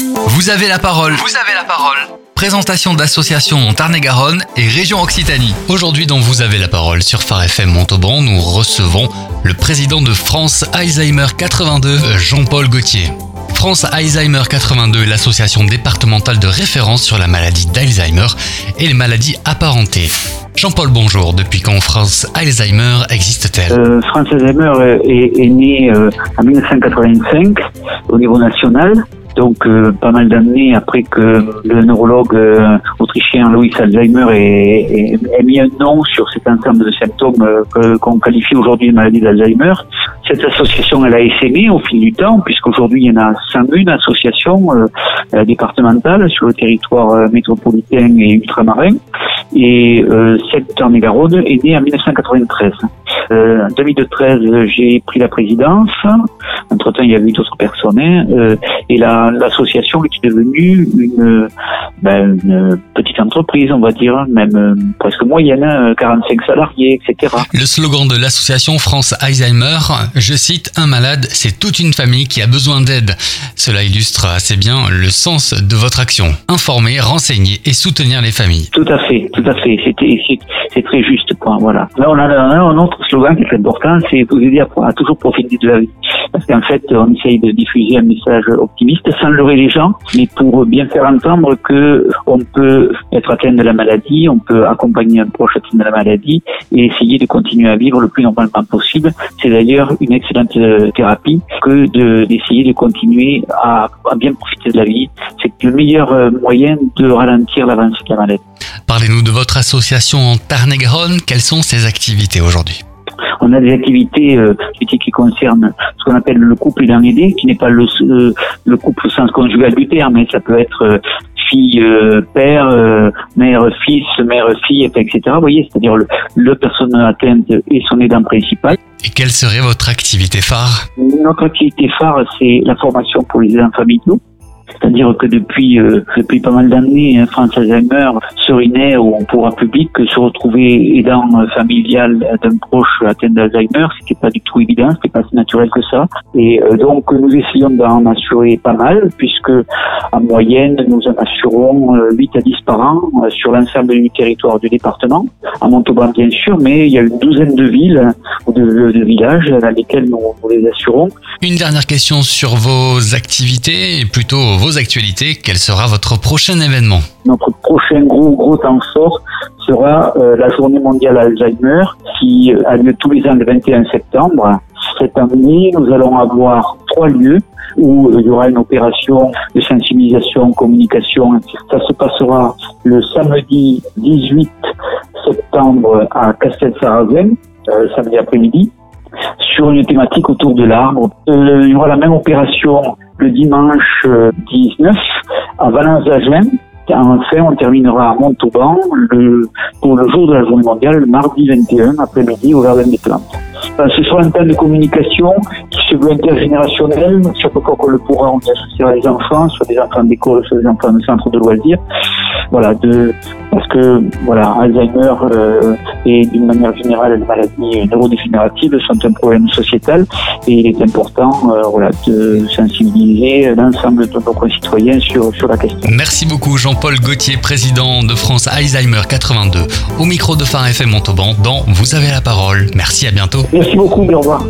Vous avez la parole. Vous avez la parole. Présentation d'associations en Tarn-et-Garonne et région Occitanie. Aujourd'hui, dans Vous avez la parole sur Phare FM Montauban, nous recevons le président de France Alzheimer 82, Jean-Paul Gauthier. France Alzheimer 82 est l'association départementale de référence sur la maladie d'Alzheimer et les maladies apparentées. Jean-Paul, bonjour. Depuis quand France Alzheimer existe-t-elle? Euh, France Alzheimer est, est né euh, en 1985 au niveau national. Donc euh, pas mal d'années après que le neurologue euh, autrichien Louis Alzheimer ait, ait- mis un nom sur cet ensemble de symptômes euh, qu'on qualifie aujourd'hui de maladie d'Alzheimer. Cette association, elle a essaimé au fil du temps, puisqu'aujourd'hui, il y en a 101 associations euh, départementales sur le territoire métropolitain et ultramarin. Et cette Tarn-et-Garonne est née en 1993. Euh, en 2013, j'ai pris la présidence. Entre-temps, il y avait eu d'autres personnes. Euh, et la- l'association est devenue une, ben, une petite entreprise, on va dire, même euh, presque moyenne, euh, 45 salariés, etc. Le slogan de l'association France Alzheimer, je cite, un malade, c'est toute une famille qui a besoin d'aide. Cela illustre assez bien le sens de votre action. Informer, renseigner et soutenir les familles. Tout à fait, tout à fait. C'est, très juste. Voilà. Là, on a un autre slogan qui est important, c'est aider à, toujours profiter de la vie. Parce qu'en fait, on essaye de diffuser un message optimiste sans leurrer les gens, mais pour bien faire entendre que on peut être atteint de la maladie, on peut accompagner un proche atteint de la maladie et essayer de continuer à vivre le plus normalement possible. C'est d'ailleurs une excellente euh, thérapie que de, d'essayer de continuer à, à bien profiter de la vie. C'est le meilleur euh, moyen de ralentir l'avancée de la maladie. Parlez-nous de votre association en Tarn-et-Garonne. Quelles sont ses activités aujourd'hui? On a des activités, euh, qui concernent ce qu'on appelle le couple aidant aidé, qui n'est pas le, euh, le couple au sens conjugal du terme, mais ça peut être euh, fille, euh, père, euh, mère, fils, mère, fille, etc. Vous voyez, c'est-à-dire le, le personne atteinte et son aidant principal. Et quelle serait votre activité phare? Notre activité phare, c'est la formation pour les aidants familiaux. C'est-à-dire que depuis euh, depuis pas mal d'années, hein, France Alzheimer serait au pouvoir public que se retrouver aidant euh, familial d'un proche atteint d'Alzheimer, c'était pas du tout évident, c'était pas si naturel que ça. Et euh, donc nous essayons d'en assurer pas mal, puisque en moyenne nous en assurons euh, 8 à 10 par an euh, sur l'ensemble du territoire du département, à Montauban bien sûr, mais il y a une douzaine de villes ou de, de villages dans lesquels nous, nous les assurons. Une dernière question sur vos activités, et plutôt vos actualités. Quel sera votre prochain événement Notre prochain gros gros temps fort sera euh, la journée mondiale Alzheimer qui euh, a lieu tous les ans le 21 septembre. Cette année, nous allons avoir trois lieux où euh, il y aura une opération de sensibilisation, communication. Ça se passera le samedi 18 septembre à Castel-Sarrazin, samedi après-midi, sur une thématique autour de l'arbre. Il y aura la même opération le dimanche euh, 19 à Valence-d'Agen. Enfin, on terminera à Montauban le, pour le jour de la journée mondiale, le mardi 21 après-midi au Jardin des Plantes. Euh, Ce sera un temps de communication qui se veut intergénérationnel. Chaque fois qu'on le pourra, on y associera les enfants, soit des enfants d'école, soit des enfants de centre de loisirs. Voilà, de, parce que voilà, Alzheimer euh, et d'une manière générale les maladies neurodégénératives sont un problème sociétal et il est important euh, voilà, de sensibiliser l'ensemble de nos concitoyens sur, sur la question. Merci beaucoup Jean-Paul Gauthier, président de France Alzheimer 82, au micro de Phare FM Montauban dans Vous avez la parole. Merci, à bientôt. Merci beaucoup au revoir.